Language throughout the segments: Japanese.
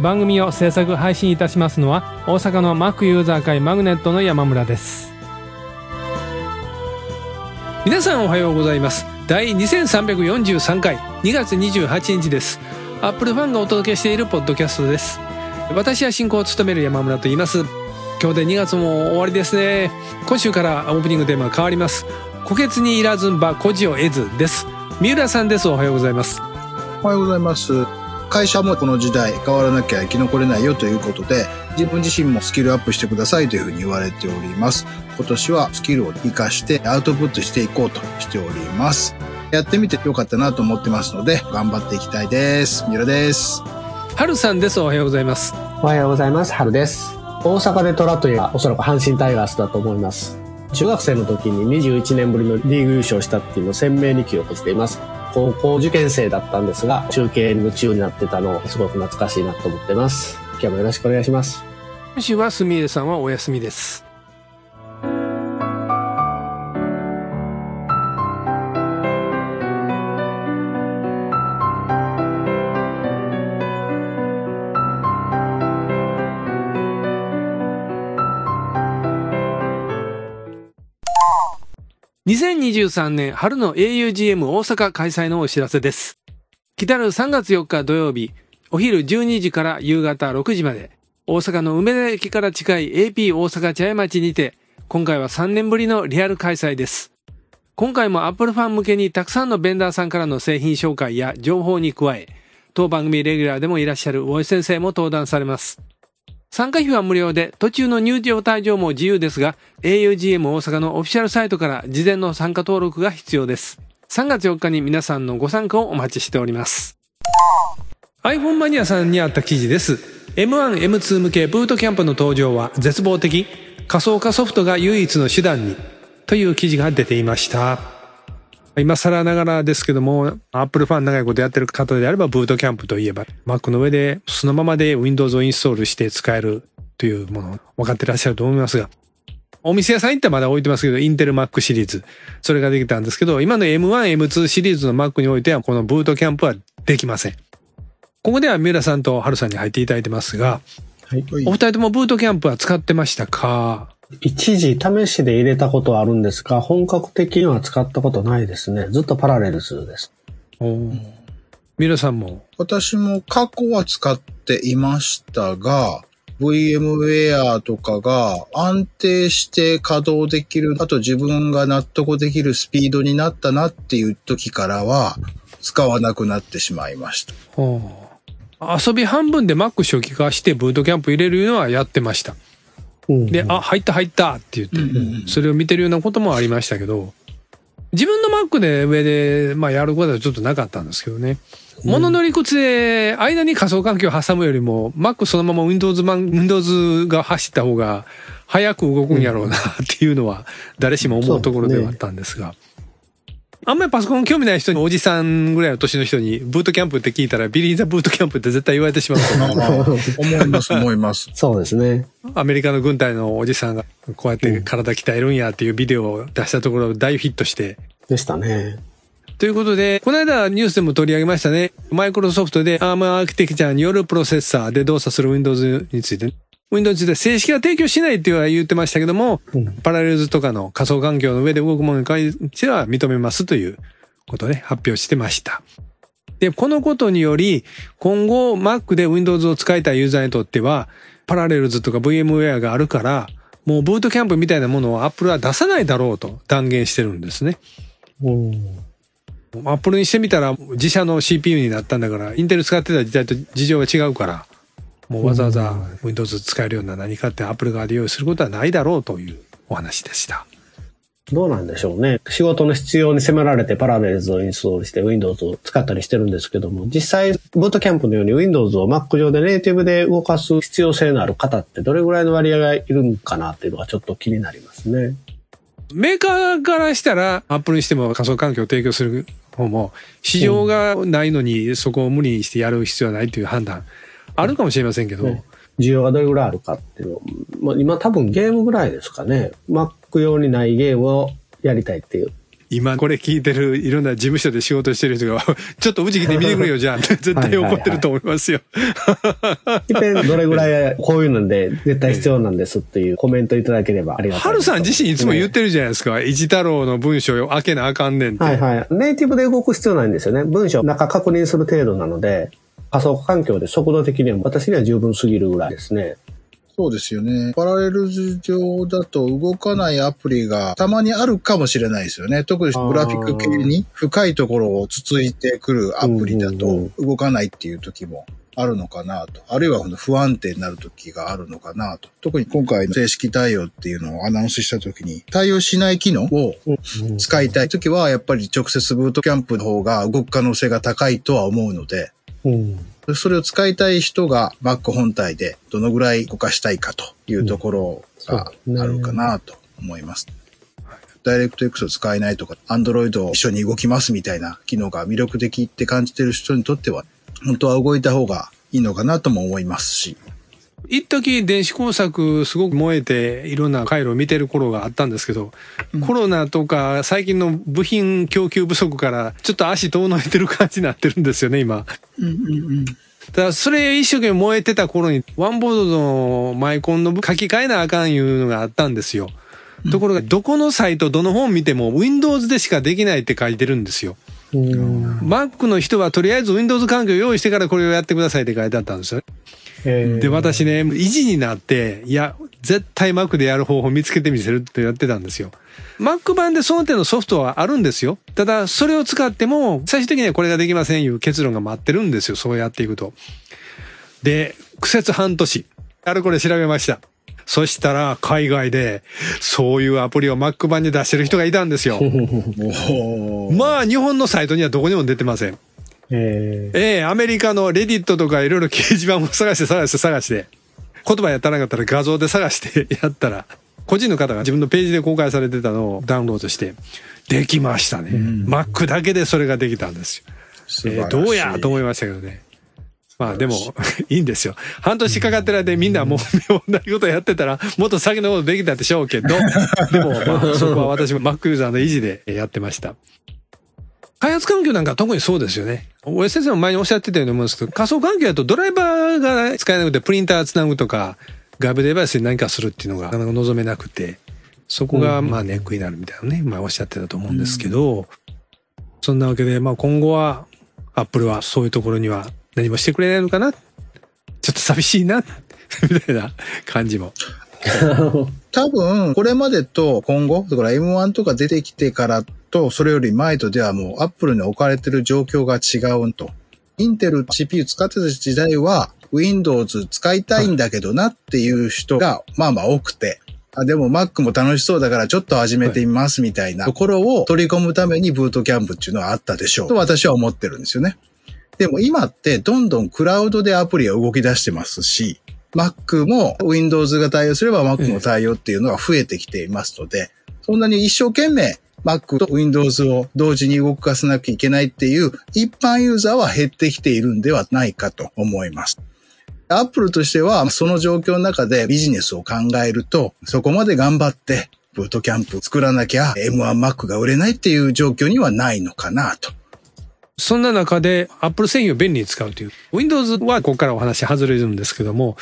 番組を制作配信いたしますのは大阪の Mac ユーザー会マグネットの山村です。皆さんおはようございます。第2343回2月28日です。アップルファンがお届けしているポッドキャストです。私は進行を務める山村と言います。今日で2月も終わりですね。今週からオープニングテーマが変わります。虎穴にいらずんば孤児を得ずです。三浦さんです。おはようございます。おはようございます。会社もこの時代変わらなきゃ生き残れないよということで、自分自身もスキルアップしてくださいというふうに言われております。今年はスキルを活かしてアウトプットしていこうとしております。やってみてよかったなと思ってますので、頑張っていきたいです。三浦です。はるさんです。おはようございます。おはようございます。春です。大阪で虎というのはおそらく阪神タイガースだと思います。中学生の時に21年ぶりのリーグ優勝したっていうのを鮮明に記憶しています。高校受験生だったんですが、中継夢中になってたのをすごく懐かしいなと思ってます。今日もよろしくお願いします。今週はすみれさんはお休みです。2023年春の augm 大阪開催のお知らせです。来たる3月4日土曜日、お昼12時から夕方6時まで、大阪の梅田駅から近い AP 大阪茶屋町にて、今回は3年ぶりのリアル開催です。今回も Apple ファン向けにたくさんのベンダーさんからの製品紹介や情報に加え、当番組レギュラーでもいらっしゃる大江先生も登壇されます。参加費は無料で、途中の入場退場も自由ですが、augm 大阪のオフィシャルサイトから事前の参加登録が必要です。3月4日に皆さんのご参加をお待ちしております。iPhone マニアさんにあった記事です。M1、M2 向けブートキャンプの登場は絶望的。仮想化ソフトが唯一の手段に。という記事が出ていました。今更ながらですけども、Apple ファン長いことやってる方であれば、ブートキャンプといえば、Mac の上でそのままで Windows をインストールして使えるというものを分かってらっしゃると思いますが、お店屋さん行ったらまだ置いてますけど、インテル Mac シリーズ。それができたんですけど、今の M1、M2 シリーズの Mac においては、このブートキャンプはできません。ここでは三浦さんと春さんに入っていただいてますが、はい。お二人ともブートキャンプは使ってましたか？一時試しで入れたことはあるんですが、本格的には使ったことないですね。ずっとパラレルズです。おー三浦さんも？私も過去は使っていましたが、VMware とかが安定して稼働できる、あと自分が納得できるスピードになったなっていう時からは使わなくなってしまいました。遊び半分で Mac 初期化してブートキャンプ入れるのはやってました。うんで、あ、入った入ったって言って、それを見てるようなこともありましたけど、自分の Mac で上で、まあやることはちょっとなかったんですけどね。物の理屈で、間に仮想環境を挟むよりも、Mac そのまま Windows 版、Windows が走った方が、早く動くんやろうなっていうのは、誰しも思うところではあったんですが。あんまりパソコン興味ない人に、おじさんぐらいの年の人に、ブートキャンプって聞いたら、ビリー・ザ・ブートキャンプって絶対言われてしまうと思う。思います、思います。そうですね。アメリカの軍隊のおじさんがこうやって体鍛えるんやっていうビデオを出したところ大ヒットして。でしたね。ということで、この間ニュースでも取り上げましたね。マイクロソフトで ARM アーキテクチャによるプロセッサーで動作する Windows について、Windows で正式は提供しないっては言ってましたけども、うんパラレルズとかの仮想環境の上で動くものに関しては認めますということで発表してました。で、このことにより、今後 Mac で Windows を使いたいユーザーにとっては、パラレルズとか VMware があるから、もうブートキャンプみたいなものを Apple は出さないだろうと断言してるんですね。うん。アップルにしてみたら自社の CPU になったんだから、インテル使ってた時代と事情が違うから、もうわざわざ Windows 使えるような何かってアップル側で用意することはないだろうというお話でした。どうなんでしょうね。仕事の必要に迫られてパラレルズをインストールして Windows を使ったりしてるんですけども、実際、ブートキャンプのように Windows を Mac 上でネイティブで動かす必要性のある方ってどれぐらいの割合がいるんかなっていうのがちょっと気になりますね。メーカーからしたら、アップルにしても仮想環境を提供する方も、市場がないのにそこを無理にしてやる必要はないという判断、あるかもしれませんけど、ね需要がどれぐらいあるかっていうのあ、今多分ゲームぐらいですかね。Mac 用にないゲームをやりたいっていう。今これ聞いてるいろんな事務所で仕事してる人が、ちょっとうち来て見てくれよ、じゃあ。絶対怒ってると思いますよ。一遍どれぐらいこういうので絶対必要なんですっていうコメントいただければありがたいハルさん自身いつも言ってるじゃないですか。一太郎の文章を開けなあかんねんって。はいはい。ネイティブで動く必要ないんですよね。文章中確認する程度なので、仮想環境で速度的には私には十分すぎるぐらいですね。そうですよね。パラレルズ上だと動かないアプリがたまにあるかもしれないですよね。特にグラフィック系に深いところをつついてくるアプリだと動かないっていう時もあるのかなと。あるいは不安定になる時があるのかなと。特に今回の正式対応っていうのをアナウンスした時に対応しない機能を使いたい時はやっぱり直接ブートキャンプの方が動く可能性が高いとは思うので、うん。それを使いたい人が Mac 本体でどのぐらい動かしたいかというところがあるかなと思います。ダイレクト X を使えないとか、Android を一緒に動きますみたいな機能が魅力的って感じてる人にとっては、本当は動いた方がいいのかなとも思いますし。一時電子工作すごく燃えていろんな回路を見てる頃があったんですけど、コロナとか最近の部品供給不足からちょっと足遠のいてる感じになってるんですよね、今。うんうんうん。だからそれ一生懸命燃えてた頃にワンボードのマイコンの書き換えなあかんいうのがあったんですよ。ところがどこのサイトどの本見ても Windows でしかできないって書いてるんですよ。うん。Mac の人はとりあえず Windows 環境を用意してからこれをやってくださいって書いてあったんですよ。えーで、私ね、意地になって、いや、絶対 Mac でやる方法見つけてみせるってやってたんですよ。Mac 版でその手のソフトはあるんですよ。ただ、それを使っても、最終的にはこれができませんいう結論が待ってるんですよ。そうやっていくと。で、苦節半年。あれこれ調べました。そしたら、海外で、そういうアプリを Mac 版に出してる人がいたんですよ。まあ、日本のサイトにはどこにも出てません。えーええアメリカのレディットとかいろいろ掲示板も探して探して探して、言葉やったらなかったら画像で探してやったら、個人の方が自分のページで公開されてたのをダウンロードして、できましたね。Mac だけでそれができたんですよ。えーどうやと思いましたけどね。まあでも、いいんですよ。半年かかってる間でみんなもう同じことやってたら、もっと先のことできたでしょうけど、でもまあそこは私も Mac ユーザーの維持でやってました。開発環境なんか特にそうですよね。大江先生も前におっしゃってたように思うんですけど、仮想環境だとドライバーが使えなくてプリンターつなぐとか、外部デバイスに何かするっていうのがなかなか望めなくて、そこがまあネックになるみたいなね、まあおっしゃってたと思うんですけど、そんなわけで、まあ今後は、アップルはそういうところには何もしてくれないのかなちょっと寂しいな、みたいな感じも。多分、これまでと今後、だから M1 とか出てきてからと、それより前とではもう Apple に置かれてる状況が違うと。インテル CPU 使ってた時代は Windows 使いたいんだけどなっていう人がまあまあ多くて。あでも Mac も楽しそうだからちょっと始めてみますみたいなところを取り込むためにブートキャンプっていうのはあったでしょうと私は思ってるんですよね。でも今ってどんどんクラウドでアプリが動き出してますし、Mac も Windows が対応すれば Mac も対応っていうのが増えてきていますので、そんなに一生懸命 Mac と Windows を同時に動かさなきゃいけないっていう一般ユーザーは減ってきているんではないかと思います。Apple としてはその状況の中でビジネスを考えると、そこまで頑張ってブートキャンプ作らなきゃ M1Mac が売れないっていう状況にはないのかなと。そんな中で Apple 製品を便利に使うという。Windows はここからお話外れるんですけども、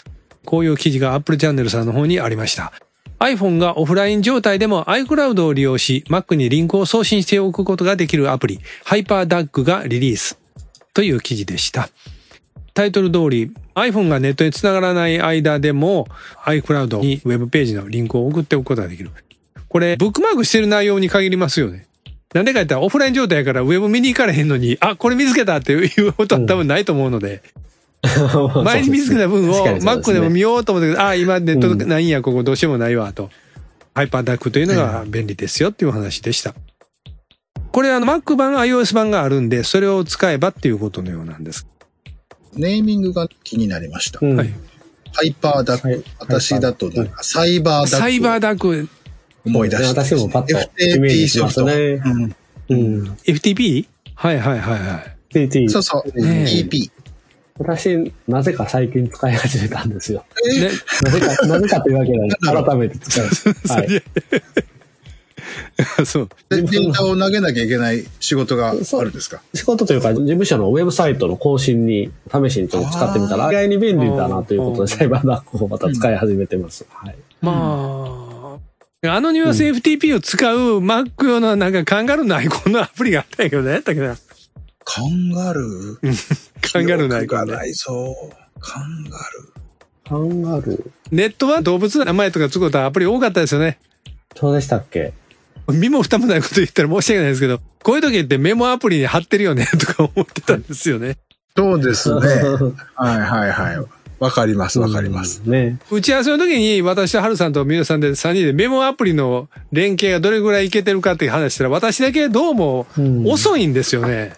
こういう記事が Apple チャンネルさんの方にありました。iPhone がオフライン状態でも iCloud を利用し、Mac にリンクを送信しておくことができるアプリ、HyperDAC がリリースという記事でした。タイトル通り iPhone がネットにつながらない間でも iCloud にウェブページのリンクを送っておくことができる。これ、ブックマークしてる内容に限りますよね。なんでか言ったらオフライン状態やからウェブ見に行かれへんのに、あ、これ見つけたっていうことは多分ないと思うので、前に見つけた分を確かにそうでも見ようと思って、あ、今ネットないんや、ここどうしようもないわ、と。ハイパーダックというのが便利ですよっていう話でした。これあの Mac 版、iOS 版があるんで、それを使えばっていうことのようなんです。ネーミングが気になりました。うんはい。ハイパーダック。はい私だとなんかサイバーダック。サイバーダック、思い出して、私もパッと FTP ソフト。ね。うんうん。FTP? はいはいはいはい。TT。そうそう。ねえ EP。私、なぜか最近使い始めたんですよ。えね、なぜか、なぜかというわけで、改めて使 う。はい。そう。でデータを投げなきゃいけない仕事があるんですか？仕事というか、事務所のウェブサイトの更新に、試しにちょっと使ってみたら、意外に便利だなということで、サイバーダックをまた使い始めてます。はい。まあ、アノニマス FTP を使う Mac 用のなんかカンガルーのアイコンのアプリがあったんやけどね、やったっけな。カンガルー？カンガルーのアイコンねないぞ。カンガルカンガルー。ネットは動物の名前とかつくことはアプリ多かったですよね。そうでしたっけ？身も蓋もないこと言ったら申し訳ないですけど、こういう時ってメモアプリに貼ってるよね、とか思ってたんですよね。ー。そうですね。はいはいはい。わかりますわかります。。ね。打ち合わせの時に私とハルさんとミュさんで3人でメモアプリの連携がどれぐらいいけてるかっていう話したら、私だけどうもうん遅いんですよね。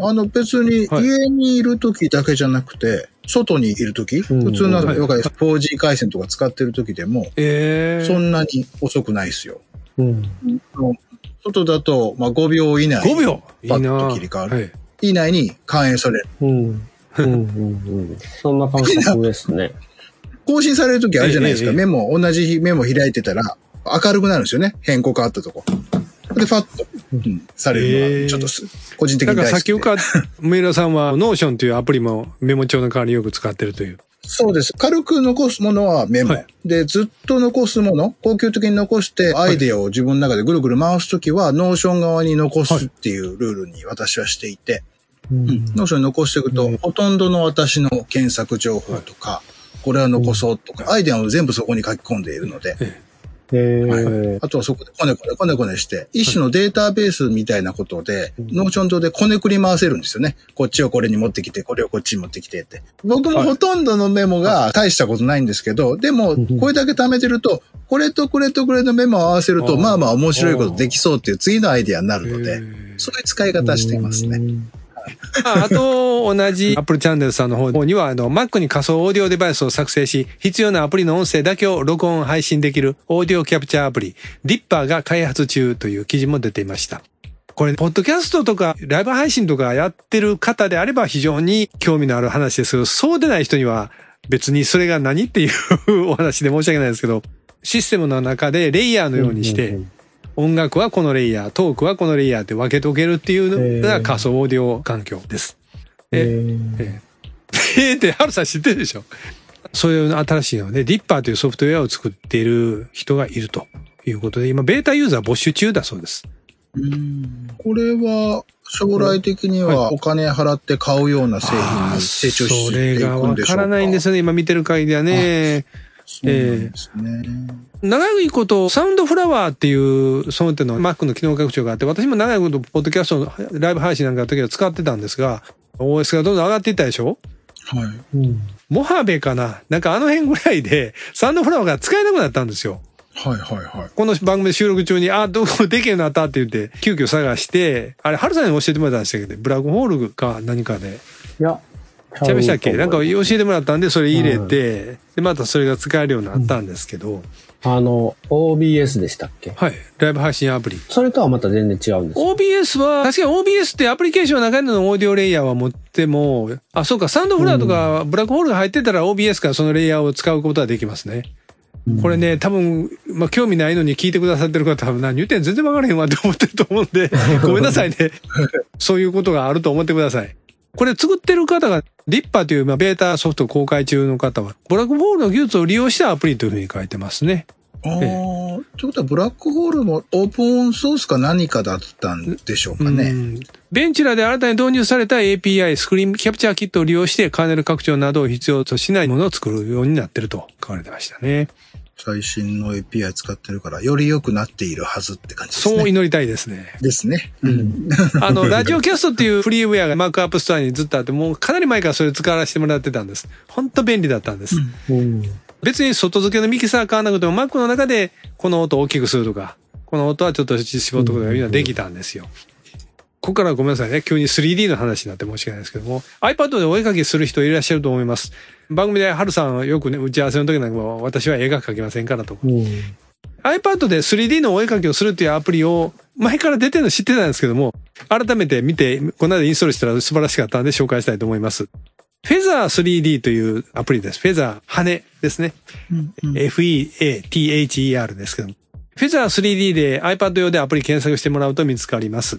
あの別にはい家にいる時だけじゃなくて、外にいる時、ん普通のはいわかります？4G 回線とか使ってる時でも、ええそんなに遅くないですよ。うん。外だと、まあ、5秒以内。5秒？パッなと切り替わる。はい以内に反映される。うん。うん。うん。うん。そんな感覚ですね。更新される時あるじゃないですか。メモ、同じメモ開いてたら、明るくなるんですよね。変更変わったとこ。で、ファッと、うん、されるのええは、ちょっとす、個人的に大好きで。先ほど、三浦さんはノーションというアプリもメモ帳の代わりによく使ってるという。そうです。軽く残すものはメモ。はい。で、ずっと残すもの、恒久的に残して、アイデアを自分の中でぐるぐる回すときは、ノーション側に残すっていうルールに私はしていて、うん。ノーションに残していくと、ほとんどの私の検索情報とか、これは残そうとか、アイデアを全部そこに書き込んでいるので、えはい。ーあとはそこでこねこねこねこねして、一種のデータベースみたいなことで、 Notion 上でこねくり回せるんですよね。こっちをこれに持ってきて、これをこっちに持ってきてって。僕もほとんどのメモが大したことないんですけど、でも、これだけ貯めてると、これとこれとこれのメモを合わせると、まあまあ面白いことできそうっていう次のアイデアになるので、そういう使い方していますね。ああと、同じ Apple チャンネルさんの方には、あの、Mac に仮想オーディオデバイスを作成し、必要なアプリの音声だけを録音配信できるオーディオキャプチャーアプリ、Dipper が開発中という記事も出ていました。これ、ポッドキャストとか、ライブ配信とかやってる方であれば非常に興味のある話ですけど、そうでない人には別にそれが何っていう お話で申し訳ないですけど、システムの中でレイヤーのようにして、うん音楽はこのレイヤー、トークはこのレイヤーって分けておけるっていうのが仮想オーディオ環境です。えええーって、ハルさん知ってるでしょ？そういう新しいので、ディッパーというソフトウェアを作っている人がいるということで、今、ベータユーザー募集中だそうです。これは、将来的にはお金払って買うような製品に成長そしていれがわくんでしょうか？からないんですよね、今見てる限りではね。そうなんですね。長いこと、サウンドフラワーっていう、その手の Mac の機能拡張があって、私も長いこと、ポッドキャストのライブ配信なんかの時は使ってたんですが、OS がどんどん上がっていったでしょ？はい。うんモハベかななんかあの辺ぐらいで、サウンドフラワーが使えなくなったんですよ。はいはいはい。この番組で収録中に、あ、どこできるようになったって言って、急遽探して、あれ、ハルさんに教えてもらったんでしたけど、ブラックホールか何かで。いや、ちゃいましたっけなんか教えてもらったんで、それ入れて、で、またそれが使えるようになったんですけど、あの、OBS でしたっけ？はい。ライブ配信アプリ。それとはまた全然違うんです。OBS は、確かに OBS ってアプリケーションの中でのオーディオレイヤーは持っても、あ、そうか、サウンドフラーとかブラックホールが入ってたら OBS からそのレイヤーを使うことはできますね。これね、多分、まあ、興味ないのに聞いてくださってる方は何言ってんの全然わからへんわって思ってると思うんで、ごめんなさいね。そういうことがあると思ってください。これ作ってる方が、リッパーという、まあ、ベータソフト公開中の方は、ブラックホールの技術を利用したアプリというふうに書いてますね。ああ、ということはブラックホールもオープンソースか何かだったんでしょうかうね。んVentura で新たに導入された API、 ScreenCaptureKit を利用して、カーネル拡張などを必要としないものを作るようになってると書かれてましたね。最新の API 使ってるから、より良くなっているはずって感じですね。そう祈りたいですね。ですね。うん。あの、ラジオキャストっていうフリーウェアが Mac App Store にずっとあって、もうかなり前からそれ使わせてもらってたんです。本当便利だったんです。うん。別に外付けのミキサー買わなくても Mac の中でこの音を大きくするとか、この音はちょっと絞っとくとかいうのはできたんですよ。ここからはごめんなさいね。急に 3D の話になって申し訳ないですけども、iPad でお絵描きする人いらっしゃると思います。番組でハルさんはよくね、打ち合わせの時なんかも私は絵が描きませんからとか。うん。iPad で 3D のお絵描きをするっていうアプリを前から出てるの知ってたんですけども、改めて見て、この間インストールしたら素晴らしかったので紹介したいと思います。フェザー 3D というアプリです。フェザー、羽ですね。F-E-A-T-H-E-R ですけども。フェザー 3D で iPad 用でアプリ検索してもらうと見つかります。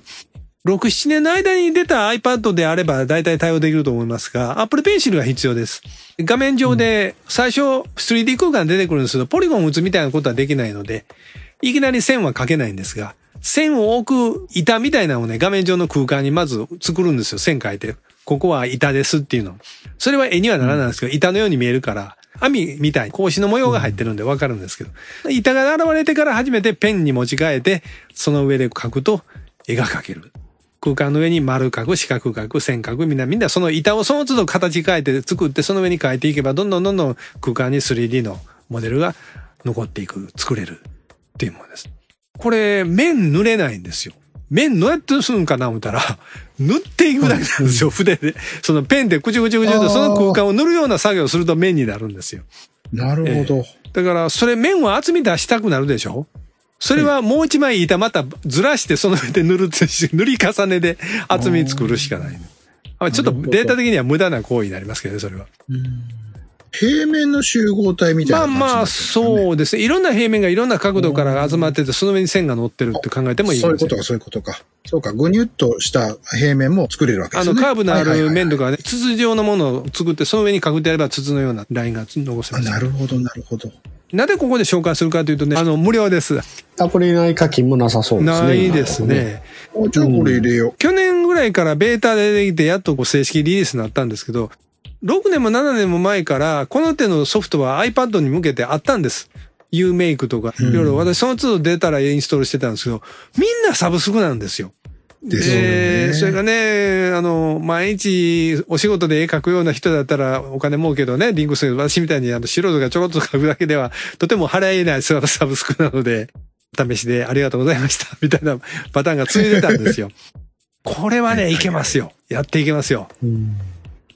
6、7年の間に出た iPad であれば大体対応できると思いますが、Apple Pencil が必要です。画面上で最初 3D 空間出てくるんですけど、ポリゴンを打つみたいなことはできないので、いきなり線は描けないんですが、線を置く板みたいなのをね、画面上の空間にまず作るんですよ。線描いて。ここは板ですっていうの。それは絵にはならないんですけど、板のように見えるから、網みたいに格子の模様が入ってるんでわかるんですけど、板が現れてから初めてペンに持ち替えて、その上で描くと絵が描ける。空間の上に丸描く、四角描く、線描く、みんな、みんなその板をその都度形変えて作って、その上に描いていけば、どんどんどんどん空間に 3D のモデルが残っていく、作れるっていうものです。これ、面塗れないんですよ。面どうやってするんかな思ったら、塗っていくだけなんですよ、筆で。そのペンでくちゅくちゅくちゅとその空間を塗るような作業をすると面になるんですよ。なるほど。だから、それ面は厚み出したくなるでしょ？それはもう一枚板またずらしてその上で塗る塗り重ねで厚み作るしかない。あちょっとデータ的には無駄な行為になりますけどね、それは。平面の集合体みたいなまあまあ、そうですね。いろんな平面がいろんな角度から集まってて、その上に線が乗ってるって考えてもいいそういうことか、そういうことか。そうか、ぐにゅっとした平面も作れるわけであの、すよね。カーブのある面とかね、筒状のものを作って、その上にかけてやれば筒のようなラインが残せあます。なるほど、なるほど。なぜここで紹介するかというとね、あの、無料です。アプリ内課金もなさそうですね。ないですね。あじゃあこれ入れよう。去年ぐらいからベータで出てきて、やっとこう正式リリースになったんですけど、6年も7年も前から、この手のソフトは iPad に向けてあったんです。Umake とか、いろいろ私その都度出たらインストールしてたんですけど、みんなサブスクなんですよ。でね。でそれがね、あの、毎日お仕事で絵描くような人だったらお金儲けどね、リンクする。私みたいにあの素人がちょこっと描くだけでは、とても払えないサブスクなので、試しでありがとうございました。みたいなパターンが続いてたんですよ。これはね、いけますよ。やっていけますよ。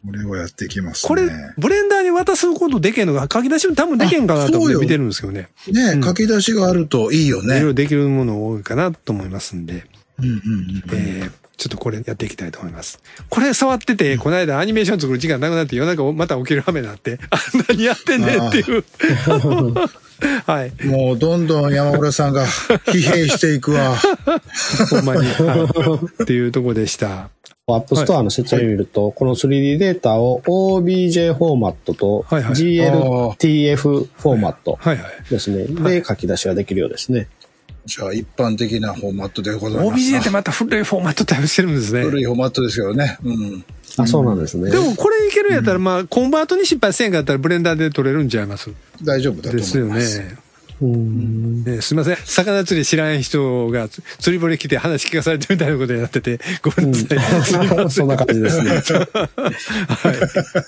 これをやっていきますね。これ、ブレンダーに渡すことできんのが、書き出しも多分できんかなと思って見てるんですけどね。ね、うん書き出しがあるといいよね。いろいろできるもの多いかなと思いますんで。うんうんうん。えーちょっとこれやっていきたいと思います。これ触ってて、この間アニメーション作る時間なくなって夜中また起きる羽目になって、あ、何やってんねんっていう。はい。もうどんどん山村さんが疲弊していくわ。ほんまに。はい。っていうとこでした。App Store の説明を見ると、この 3D データを OBJ フォーマットとはいはい GLTF フォーマットはいはい。ですね。で書き出しができるようですね。じゃあ一般的なフォーマットでございます。OBJ ってまた古いフォーマット対応してるんですね。古いフォーマットですけどね。うん。あ、そうなんですね。でもこれいけるんやったら、まあ、コンバートに失敗せんかったらブレンダーで取れるんちゃいます？大丈夫だとですよ思います。ね。うん。ねすいません。魚釣り知らん人がつ釣り堀来て話聞かされてるみたいなことになってて、ごめんなさい。すいませんそんな感じですね。はい。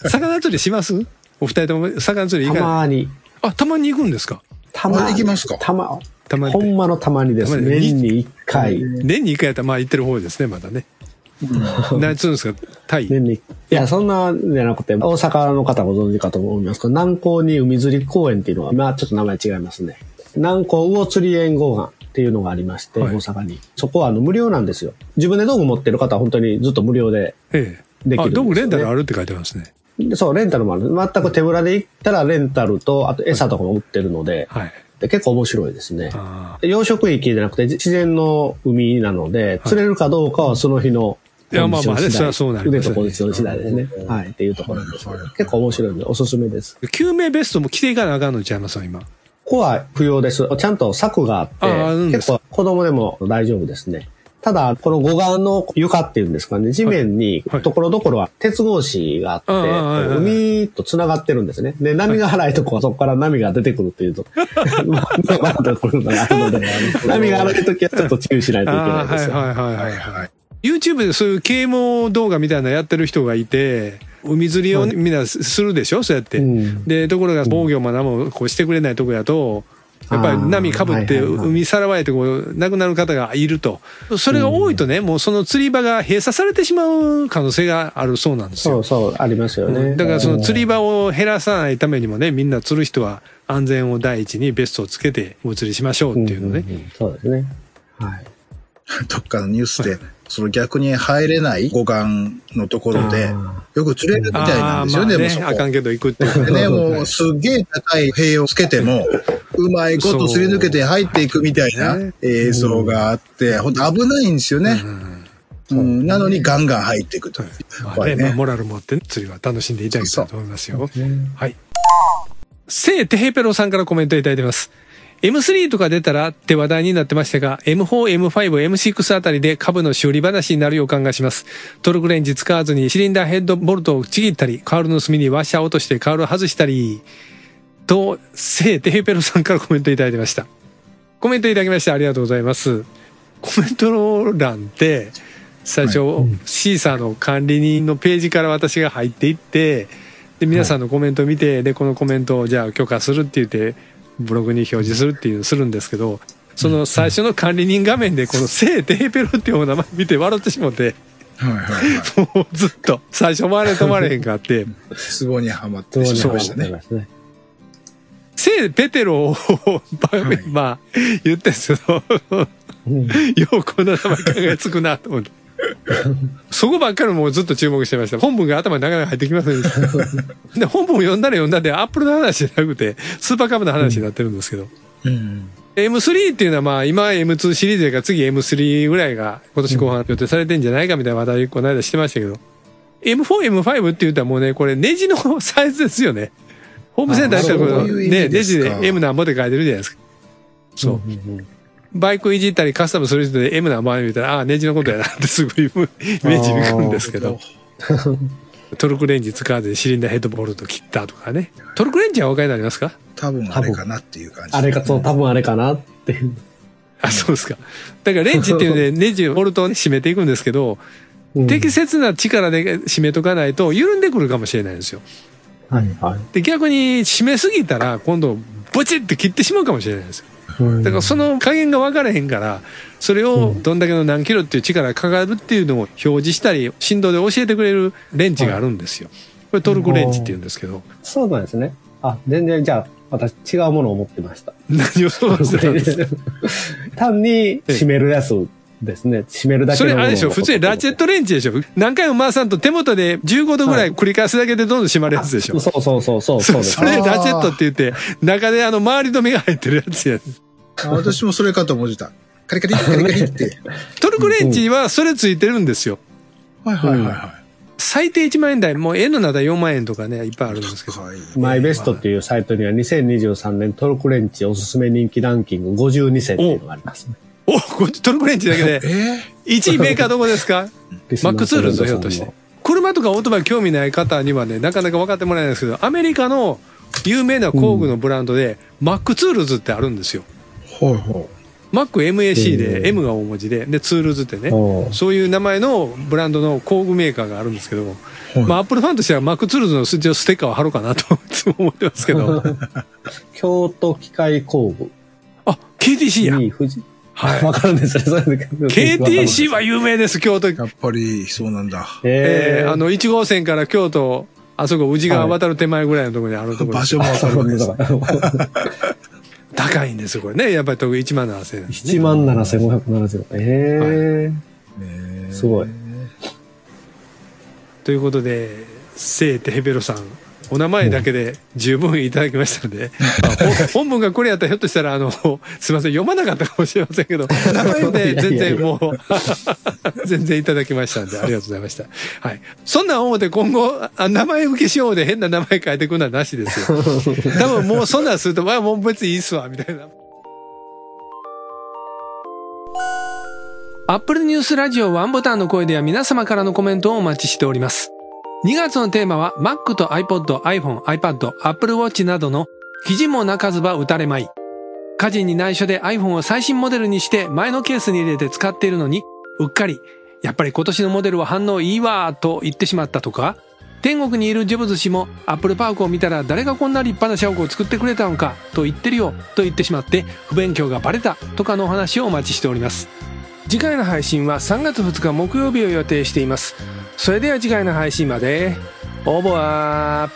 魚釣りします？お二人とも？魚釣りた行かないまに。あ、たまに行くんですか？たまあ行きますかたま、たまにほんまのたまにです。たまに年に一回。年に一回やったら、まあ行ってる方ですね、まだね。何つうんですかタイ。年に。いや、そんなじゃなくて、大阪の方ご存知かと思いますけど、南港に海釣り公園っていうのが、まあちょっと名前違いますね。南港魚釣り園号岸っていうのがありまして、はい大阪に。そこはあの無料なんですよ。自分で道具持ってる方は本当にずっと無料で。ええ。あ、できるんですよね道具レンタルあるって書いてますね。でそう、レンタルもある。全く手ぶらで行ったらレンタルと、あと餌とかも売ってるので、はい。で結構面白いですね。あ養殖域じゃなくて自然の海なので、釣れるかどうかはその日のいやまあまあねそれはそうなりますよね腕とコンディション次第ですね。はい。っていうところですはいはいはい。結構面白いのでおすすめです。あ。救命ベストも着ていかなあかんのちゃいます？今。ここは不要です。ちゃんと柵があって、結構子供でも大丈夫ですね。ただ、この護岸の床っていうんですかね、地面にはいところどころは鉄格子があって、はいはい海と繋がってるんですね。で、波が荒いとこはそこから波が出てくるっていうと、まあ、まだくるのがあるので、波が荒い時はちょっと注意しないといけないですよ。はいはいはいははい。YouTube でそういう啓蒙動画みたいなのやってる人がいて、海釣りをみんなするでしょそうやって。うんで、ところが防御も何もこうしてくれないとこやと、やっぱり波かぶって海さらわれてこう亡くなる方がいると。それが多いとね、もうその釣り場が閉鎖されてしまう可能性があるそうなんですよそう。そう、ありますよね。だからその釣り場を減らさないためにもね、みんな釣る人は安全を第一にベストをつけてお釣りしましょうっていうのね。んんんそうですね。はい。どっかのニュースで、その逆に入れない護岸のところであ、よく釣れるみたいなんですよね、もうそこあかんけど行くっていう。でね、もうすっげえ高い塀をつけても、うまいことすり抜けて入っていくみたいなね映像があって、本当危ないんですよね。うん、なのにガンガン入っていくと。まあね、モラル持って釣りは楽しんでいただきたいと思いますよ。はい。聖テヘペロさんからコメントいただいてます。M3 とか出たらって話題になってましたが、M4、M5、M6 あたりで株の修理話になる予感がします。トルクレンジ使わずにシリンダーヘッドボルトをちぎったり、カールの隅にワッシャーを落としてカールを外したり、と、聖テヘペロさんからコメントいただいてました。コメントいただきましてありがとうございます。コメント欄って、最初、シーサーの管理人のページから私が入っていって、で、皆さんのコメントを見て、で、このコメントをじゃあ許可するって言って、ブログに表示するっていうのをするんですけど、その最初の管理人画面でこの聖テーペロっていうお名前見て笑ってしもって、はいはいはい。もうずっと最初まで止まれへんかって、ツボにはまってしまいましたね。ね。聖ペテロを、いまあ、言ってんですけど、うんようこんな名前考えつくなと思って。そこばっかりもうずっと注目してました。本文が頭になかなか入ってきませんでした。で、本文を読んだら読んだで、アップルの話じゃなくて、スーパーカブの話になってるんですけど。うん。M3 っていうのはまあ今 M2 シリーズやから次 M3 ぐらいが今年後半予定されてんじゃないかみたいな話題この間してましたけど。M4、M5 って言ったらもうね、これネジのサイズですよね。ホームセンター行ったらこあそういう意味れね、ネジで M なんぼって書いてるじゃないですか。そう。うんうんバイクいじったりカスタムする人で M なんぼ言うたら、ああ、ネジのことやなってすごいイメージ浮くんですけど。トルクレンジ使わずにシリンダーヘッドボルト切ったとかね。トルクレンジはお分かりになりますか？多分あれかなっていう感じ。あれか、そう、多分あれかなっていう。あ、そうですか。だからレンチっていうので ネジ、ボルトを締めていくんですけど、うん適切な力で締めとかないと緩んでくるかもしれないんですよ。はいはい。で、逆に締めすぎたら今度ブチって切ってしまうかもしれないんですよ。うんだからその加減が分からへんから、それをどんだけの何キロっていう力がかかるっていうのを表示したり、振動で教えてくれるレンチがあるんですよ。これトルクレンチって言うんですけど、そうなんですね。あ、全然じゃあ、私違うものを持ってました。何をそうしてたんですか？単に締めるやつですね。締めるだけそれあれでしょ？普通にラチェットレンチでしょ？何回も回さんと手元で15度ぐらい繰り返すだけでどんどん締まるやつでしょ、そうそうそうそう。そそうですそれラチェットって言って、中であの周り止めが入ってるやつや。あ私もそれかと思ってた。カリカリカリカリって。トルクレンチはそれついてるんですよ。はいはいはいは最低1万円台、もう N なら4万円とかね、いっぱいあるんですけい。ど。はいマイベストっていうサイトには2023年トルクレンチおすすめ人気ランキング52選っていうのがありますね。おこっちトルクレンチだけで。え1位メーカーどこですか？Mac Tools ひょっとして。車とかオートバイ興味ない方にはね、なかなか分かってもらえないんですけど、アメリカの有名な工具のブランドで、 Mac Tools ってあるんですよ。ー、ほいほマック MAC へでー M が大文字で、で、 Tools ってね。そういう名前のブランドの工具メーカーがあるんですけど、はいまあ、アップルファンとしては Mac Tools のスステッカーを貼ろうかなといつも思ってますけど。京都機械工具あ、KTC や。に富士。はいわかるんですね。それで KTC は有名です、京都。う。やっぱりそうなんだ。ええー、ーあの、1号線から京都、あそこ、宇治川渡る手前ぐらいのところにあるところ場所もわかるわけです。高いんですよ、これね。やっぱり特1万7000円ですね。1万7570。ええねすごい。ということで、聖テヘベロさん、お名前だけで十分いただきましたので、本文がこれやったらひょっとしたら、あの、すいません、読まなかったかもしれませんけど、名前で全然もう、全然いただきましたんで、ありがとうございました。はい。そんなん思って今後、あ名前受けしようで変な名前変えてくるのはなしですよ。多分もうそんなんすると、まあもう別にいいっすわ、みたいな。アップルニュースラジオワンボタンの声では皆様からのコメントをお待ちしております。2月のテーマは Mac と iPod、iPhone、iPad、Apple Watch などの記事も泣かずば打たれまい。家人に内緒で iPhone を最新モデルにして前のケースに入れて使っているのに、うっかり、やっぱり今年のモデルは反応いいわーと言ってしまったとか、天国にいるジョブズ氏もアップルパークを見たら誰がこんな立派な社屋を作ってくれたのかと言ってるよと言ってしまって不勉強がバレたとかのお話をお待ちしております。次回の配信は3月2日木曜日を予定しています。それでは次回の配信まで。オーボア